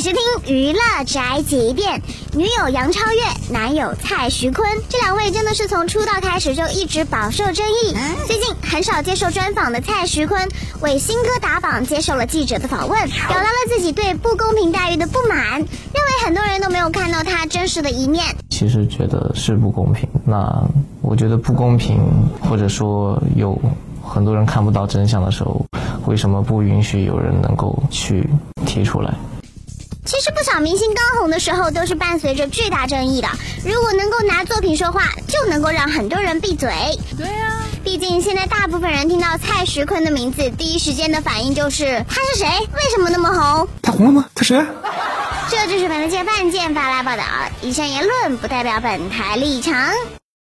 视听娱乐宅急便，女友杨超越，男友蔡徐坤，这两位真的是从出道开始就一直饱受争议。最近很少接受专访的蔡徐坤为新歌打榜，接受了记者的访问，表达了自己对不公平待遇的不满，认为很多人都没有看到他真实的一面。其实觉得是不公平，那我觉得不公平，或者说有很多人看不到真相的时候，为什么不允许有人能够去提出来？其实不少明星刚红的时候都是伴随着巨大争议的。如果能够拿作品说话，就能够让很多人闭嘴。对啊，毕竟现在大部分人听到蔡徐坤的名字，第一时间的反应就是他是谁？为什么那么红？他红了吗？他谁？这就是本台界范件发来报道，以上言论不代表本台立场。